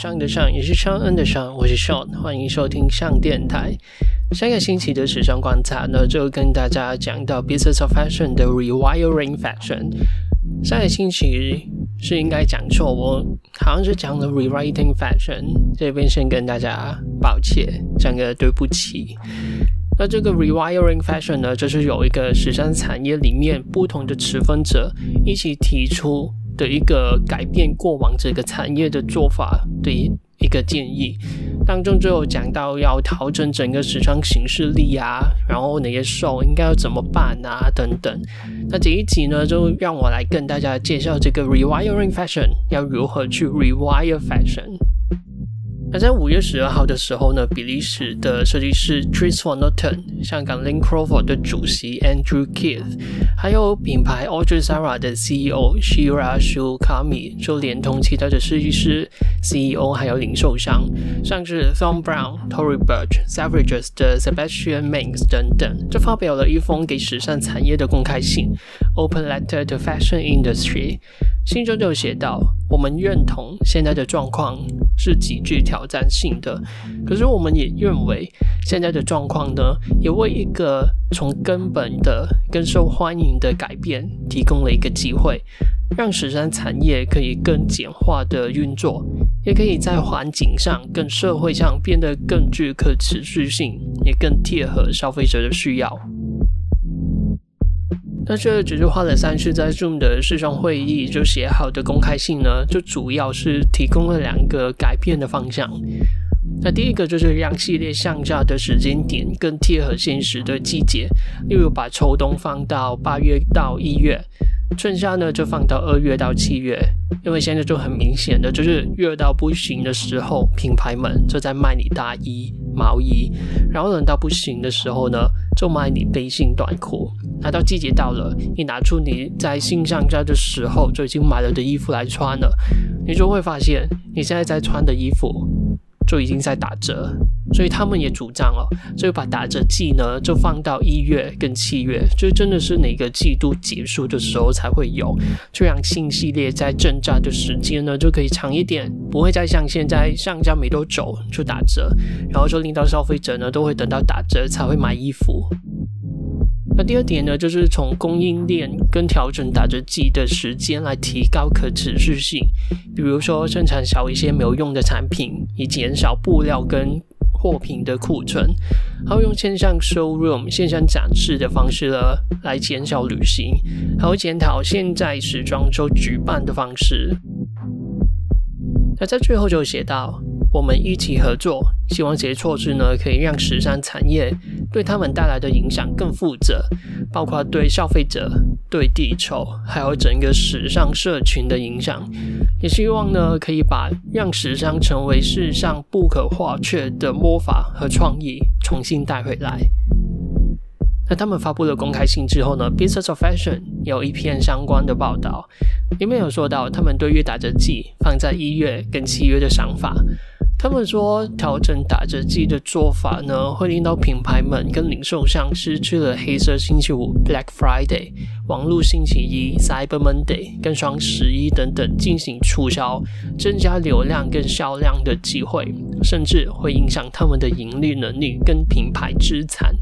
上的上也是上恩的上，我是 Sean，欢迎收听上电台。下个星期的时尚观察呢，就跟大家讲到 Business of Fashion 的 Rewiring Fashion。上个星期是应该讲错，我好像是讲了 Rewriting Fashion，这边先跟大家抱歉，讲个对不起。那这个 Rewiring Fashion 呢，就是有一个时尚产业里面不同的持分者一起提出。的一个改变过往这个产业的做法的一个建议当中，就有讲到要调整整个时尚形式力啊，然后哪些秀应该要怎么办啊等等。那这一集呢，就让我来跟大家介绍这个 Rewiring Fashion 要如何去 Rewire Fashion。那在五月十二号的时候呢，比利时的设计师 Dries Van Noten、香港 Link Crawford 的主席 Andrew Keith，还有品牌 Audrey Zara 的 CEO Shira Shukami，就连同其他的设计师、CEO 还有零售商，像是 Thom Brown、Tory Burch、Savages 的 Sebastian Mains 等等，就发表了一封给时尚产业的公开信 （Open Letter to Fashion Industry）。信中就写道：“我们认同现在的状况是极具挑战性的，可是我们也认为现在的状况呢，也为一个从根本的更受欢迎的改变提供了一个机会，让时尚产业可以更简化的运作，也可以在环境上、跟社会上变得更具可持续性，也更贴合消费者的需要。”那这只是花了三次在 Zoom 的视讯会议就写好的公开信呢，就主要是提供了两个改变的方向。那第一个就是让系列上架的时间点更贴合现实的季节，例如把秋冬放到八月到一月，春夏呢就放到二月到七月。因为现在就很明显的就是热到不行的时候，品牌们就在卖你大衣、毛衣，然后冷到不行的时候呢，就卖你背心、短裤。那到季节到了，你拿出你在新上架的时候就已经买了的衣服来穿了，你就会发现你现在在穿的衣服就已经在打折。所以他们也主张哦，就把打折季呢就放到一月跟七月，就真的是哪个季度结束的时候才会有，这样新系列在正价的时间呢就可以长一点，不会再像现在上架没多久就打折，然后就令到消费者呢都会等到打折才会买衣服。那第二点呢，就是从供应链跟调整打折季的时间来提高可持续性，比如说生产少一些没有用的产品，以减少布料跟货品的库存，还有用线上 showroom 线上展示的方式呢，来减少旅行，还有检讨现在时装周举办的方式。那在最后就写到，我们一起合作，希望这些措施呢，可以让时尚产业。对他们带来的影响更负责，包括对消费者、对地球，还有整个时尚社群的影响。也希望呢，可以把让时尚成为世上不可或缺的魔法和创意重新带回来。那他们发布了公开信之后呢，Business of Fashion 有一篇相关的报道，里面有说到他们对于打折季放在一月跟七月的想法。他们说，调整打折季的做法呢，会令到品牌们跟零售商失去了黑色星期五 （Black Friday）、网络星期一 （Cyber Monday） 跟双十一等等进行促销、增加流量跟销量的机会，甚至会影响他们的盈利能力跟品牌资产。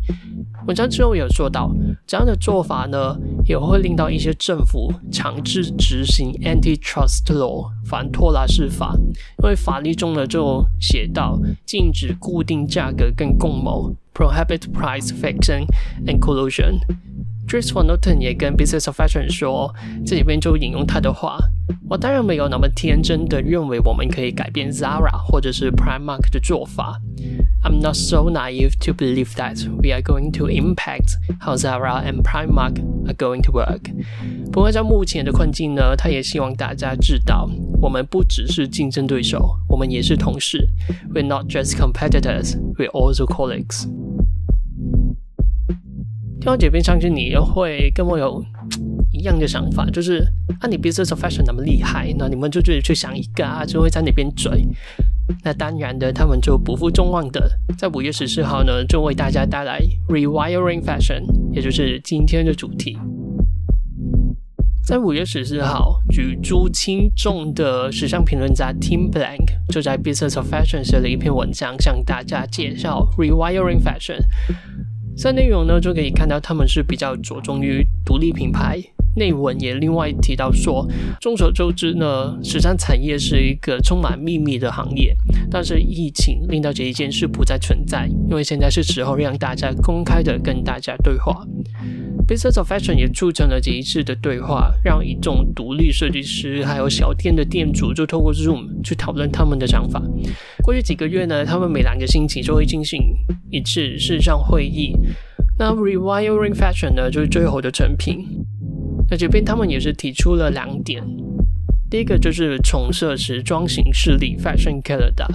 文章之后有说到，这样的做法呢，也会令到一些政府强制执行 Antitrust Law 反托拉斯法，因为法律中呢就写到禁止固定价格跟共谋 Prohibit Price Fixing and Collusion。Dries von Noten 也跟 Business of Fashion 说，这里边就引用他的话：“我当然没有那么天真的认为我们可以改变 Zara 或者是 Primark 的做法。” I'm not so naive to believe that we are going to impact how Zara and Primark are going to work。不过在目前的困境呢，他也希望大家知道，我们不只是竞争对手，我们也是同事。We're not just competitors, we're also colleagues。听到这边，相信你又会跟我有一样的想法，就是啊，你 Business of Fashion 那么厉害，那你们就自己去想一个啊，就会在那边追。那当然的，他们就不负众望的，在五月十四号呢，就为大家带来 Rewiring Fashion，也就是今天的主题。在五月十四号，举足轻重的时尚评论家 Tim Blank 就在 Business of Fashion 写了一篇文章，向大家介绍 Rewiring Fashion。在内容呢，就可以看到他们是比较着重于独立品牌。内文也另外提到说，众所周知呢，时尚产业是一个充满秘密的行业。但是疫情令到这一件事不再存在，因为现在是时候让大家公开的跟大家对话。Business of Fashion 也促成了这一次的对话，让一众独立设计师还有小店的店主就透过 Zoom 去讨论他们的想法。过去几个月呢，他们每两个星期就会进行一次线上会议。那 Rewiring Fashion 呢，就是最后的成品。那这边他们也是提出了两点，第一个就是重设时装形式里 Fashion Calendar。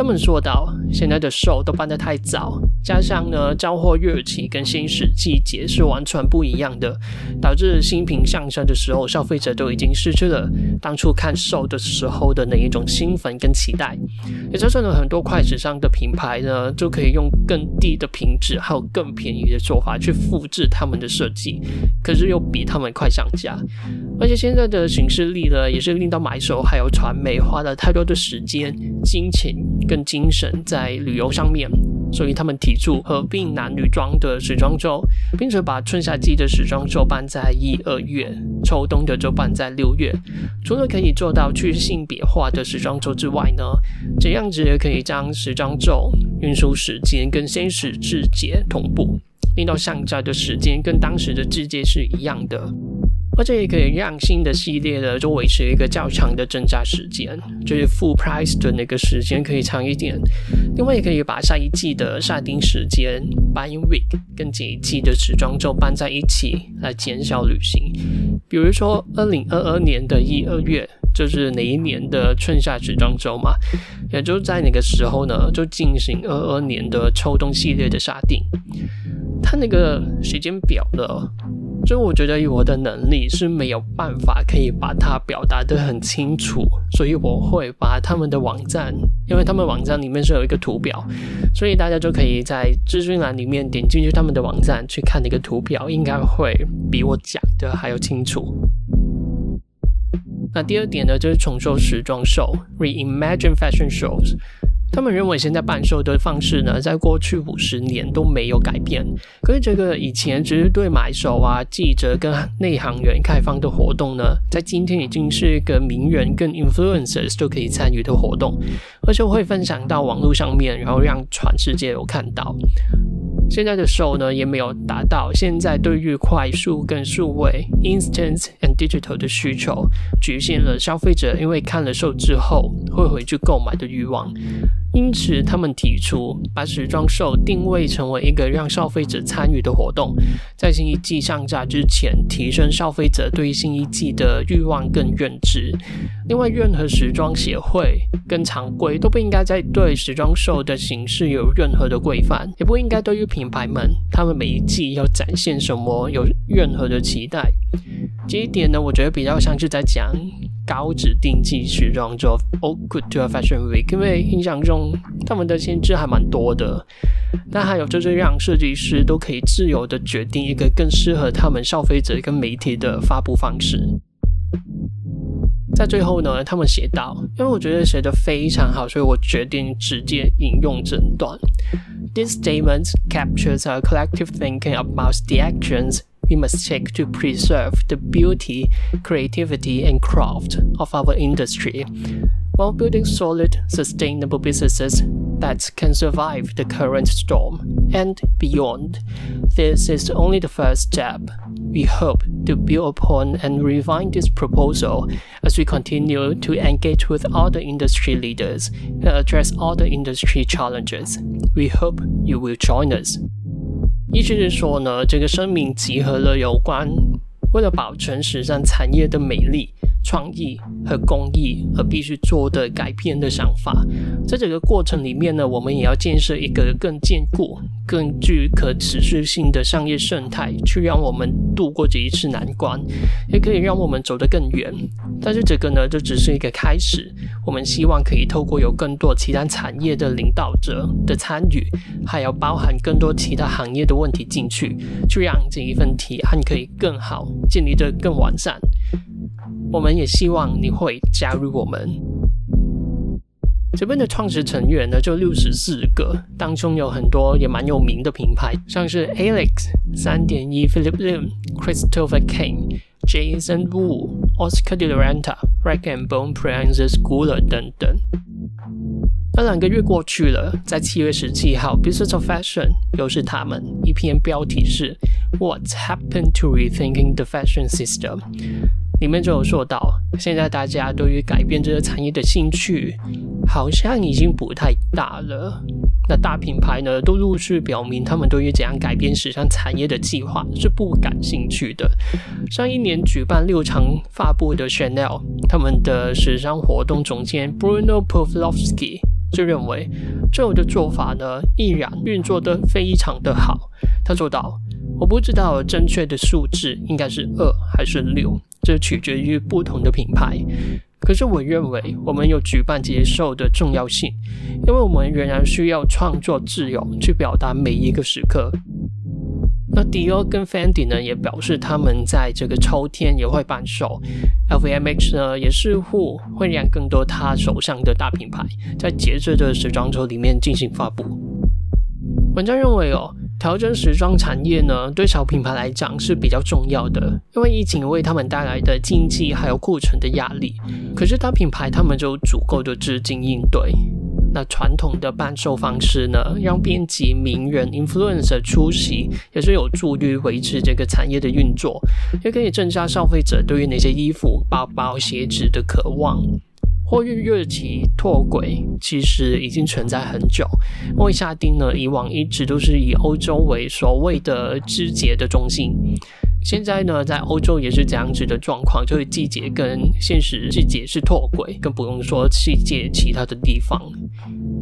他们说到，现在的兽都办得太早，加上呢，交货日期跟新史季节是完全不一样的，导致新品上升的时候，消费者都已经失去了当初看兽的时候的那一种兴奋跟期待。也就是呢，很多快时尚的品牌呢，就可以用更低的品质还有更便宜的做法去复制他们的设计，可是又比他们快上架。而且现在的形式力呢，也是令到买手还有传媒花了太多的时间、金钱。更精神在旅游上面，所以他们提出合并男女装的时装周，并且把春夏季的时装周办在一二月，秋冬的就办在六月。除了可以做到去性别化的时装周之外呢，这样子也可以将时装周运输时间跟先时季节同步，令到上架的时间跟当时的季节是一样的。而且也可以让新的系列呢，就维持一个较长的增加时间，就是 full price 的那个时间可以长一点。另外，也可以把下一季的下定时间 buying week 跟这一季的时装周搬在一起，来减少旅行。比如说，二零二二年的一二月就是哪一年的春夏时装周嘛，也就在那个时候呢，就进行二二年的秋冬系列的下定。它那个时间表呢？所以我觉得以我的能力是没有办法可以把它表达得很清楚，所以我会把他们的网站，因为他们网站里面是有一个图表，所以大家就可以在资讯栏里面点进去他们的网站去看那个图表，应该会比我讲的还要清楚。那第二点呢，就是重塑时装秀，Reimagine Fashion Shows。他们认为现在办售的方式呢，在过去五十年都没有改变。可是这个以前只是对买手啊、记者跟内行人开放的活动呢，在今天已经是一个名人跟 influencers 都可以参与的活动，而且会分享到网络上面，然后让全世界有看到。现在的 show 呢，也没有达到现在对于快速跟数位 instant and digital 的需求，局限了消费者因为看了售之后会回去购买的欲望。因此，他们提出把时装秀定位成为一个让消费者参与的活动，在新一季上架之前，提升消费者对新一季的欲望跟认知。另外，任何时装协会跟常规都不应该再对时装秀的形式有任何的规范，也不应该对于品牌们他们每一季要展现什么有任何的期待。这一点呢，我觉得比较像是在讲。高指定季时装周 Haute Couture Fashion Week，因为印象中他们的限制还蛮多的，但还有就是让设计师都可以自由的决定一个更适合他们消费者跟媒体的发布方式。在最后呢，他们写道，因为我觉得写得非常好，所以我决定直接引用整段。This statement captures our collective thinking about the actions we must take to preserve the beauty, creativity, and craft of our industry, while building solid, sustainable businesses that can survive the current storm and beyond. This is only the first step. We hope to build upon and refine this proposal as we continue to engage with other industry leaders and address other industry challenges. We hope you will join us. 意思是说呢，这个声明集合了有关为了保存时尚产业的美丽、创意和公益而必须做的改变的想法。在这个过程里面呢，我们也要建设一个更坚固、更具可持续性的商业生态，去让我们度过这一次难关，也可以让我们走得更远。但是这个呢，就只是一个开始。我们希望可以透过有更多其他产业的领导者的参与，还有包含更多其他行业的问题进去，去让这一份提案可以更好、建立得更完善。我们也希望你会加入我们。这边的创始成员呢，就六十四个，当中有很多也蛮有名的品牌，像是 Alex、三点一、Philip Lim、Christopher Kane、Jason Wu、Oscar de la Renta、Rag and Bone、Francis Gula 等等。那两个月过去了，在七月十七号，Business of Fashion 又是他们一篇标题是 What's happened to rethinking the fashion system？里面就有说到，现在大家对于改变这个产业的兴趣好像已经不太大了。那大品牌呢，都陆续表明，他们对于怎样改变时尚产业的计划是不感兴趣的。上一年举办六场发布的 Chanel，他们的时尚活动总监 Bruno Pavlovsky 就认为，这样的做法呢，依然运作得非常的好。他说道：“我不知道正确的数字应该是二还是六，这取决于不同的品牌。可是我认为，我们有举办接受的重要性，因为我们仍然需要创作自由去表达每一个时刻。”那迪奥跟 Fendi 呢，也表示他们在这个秋天也会办手。LVMH 呢，也似乎会让更多他手上的大品牌在节日的时装周里面进行发布。文章认为哦，调整时装产业呢，对小品牌来讲是比较重要的，因为疫情为他们带来的经济还有库存的压力。可是大品牌他们就足够的资金应对。那传统的办售方式呢，让编辑、名人、influencer 出席，也是有助于维持这个产业的运作，也可以增加消费者对于那些衣服、包包、鞋子的渴望。货运日期脱轨其实已经存在很久，因为夏丁呢，以往一直都是以欧洲为所谓的季节的中心。现在呢，在欧洲也是这样子的状况，就是季节跟现实季节是脱轨，更不用说世界其他的地方。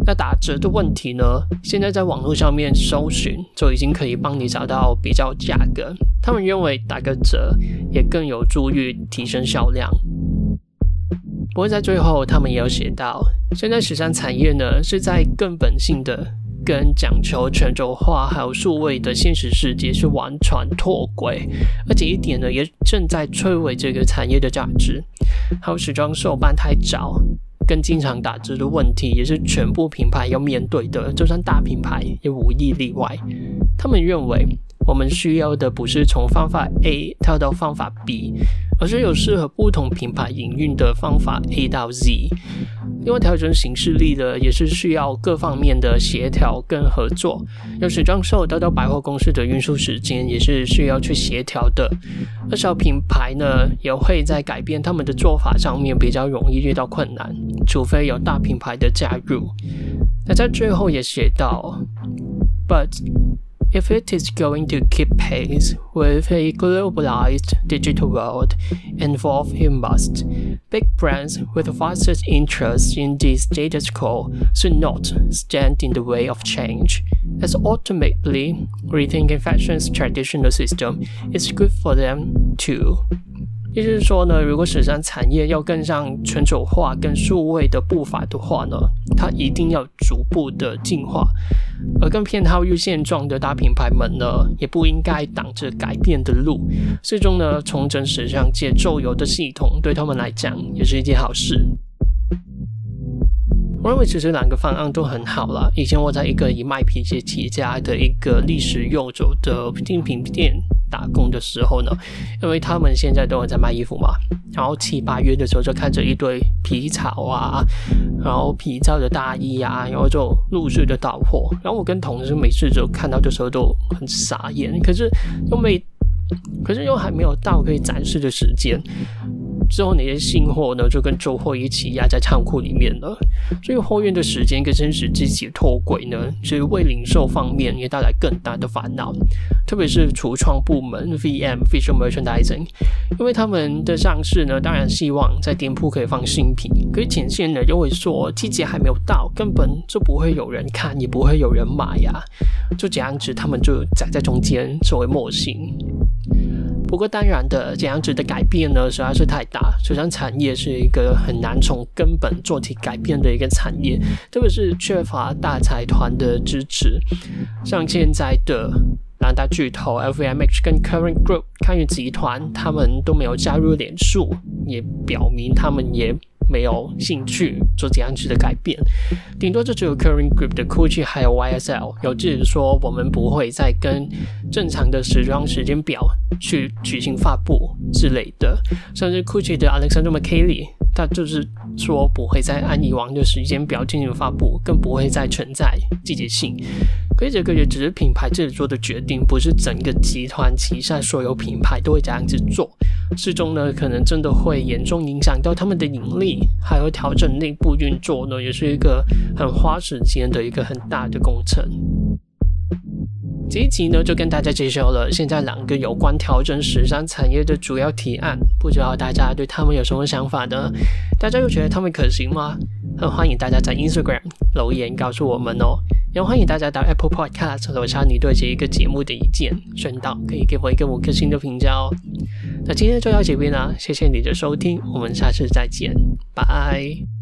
那打折的问题呢，现在在网络上面搜寻就已经可以帮你找到比较价格。他们认为打个折也更有助于提升销量。不过在最后，他们也有写到，现在时尚产业呢是在根本性的。跟讲求全球化还有数位的现实世界是完全脱轨，而且一点呢也正在摧毁这个产业的价值。还有时装秀办太早，跟经常打折的问题，也是全部品牌要面对的，就算大品牌也无一例外。他们认为，我们需要的不是从方法 A 跳到方法 B，而是有适合不同品牌营运的方法 A 到 Z。因为调整形式力的也是需要各方面的协调跟合作，有时装秀到到百货公司的运输时间也是需要去协调的，而小品牌呢也会在改变他们的做法上面比较容易遇到困难，除非有大品牌的加入。那在最后也写到，But。If it is going to keep pace with a globalized digital world, involve it must. Big brands with vested interests in the status quo should not stand in the way of change, as ultimately rethinking fashion's traditional system is good for them too. 意思是说呢，如果时尚产业要跟上全球化跟数位的步伐的话呢，它一定要逐步的进化，而更偏好于现状的大品牌们呢，也不应该挡着改变的路。最终呢，重整时尚界旧有的系统，对他们来讲也是一件好事。我认为其实两个方案都很好啦。以前我在一个以卖皮鞋起家的一个历史悠久的精品店。打工的时候呢，因为他们现在都有在卖衣服嘛，然后七八月的时候就看着一堆皮草啊，然后皮草的大衣啊，然后就陆续的到货，然后我跟同事每次就看到的时候都很傻眼，可是又没，可是又还没有到可以展示的时间。之后那些新货呢，就跟旧货一起压在仓库里面了。所以货运的时间跟真实季节脱轨呢，所以为零售方面也带来更大的烦恼。特别是橱窗部门 （VM, Visual Merchandising），因为他们的上市呢，当然希望在店铺可以放新品，可是前线呢又会说季节还没有到，根本就不会有人看，也不会有人买呀。就这样子，他们就夹在中间作为模型。不过当然的，这样子的改变呢，实在是太大。时尚产业是一个很难从根本做起改变的一个产业，特别是缺乏大财团的支持。像现在的两大巨头 LVMH 跟 Current Group 康悦集团，他们都没有加入脸书，也表明他们也没有兴趣做这样子的改变。顶多就只有 Current Group 的 Gucci 还有 YSL 有自己说，我们不会再跟正常的时装时间表去举行发布之类的。甚至 Gucci 的 Alexander McQueen 他就是说不会再按以往的时间表进行发布，更不会再存在季节性。可以这个也只是品牌自己做的决定，不是整个集团旗下所有品牌都会这样子做。最终呢，可能真的会严重影响到他们的盈利，还有调整内部运作呢，也是一个很花时间的一个很大的工程。这一集呢，就跟大家介绍了现在两个有关调整时尚产业的主要提案，不知道大家对他们有什么想法呢？大家又觉得他们可行吗？很欢迎大家在 Instagram 留言告诉我们哦。也欢迎大家到 Apple Podcast 留下你对这一个节目的意见，顺道可以给我一个五颗星的评价哦。那今天就到这边啦，谢谢你的收听，我们下次再见，拜。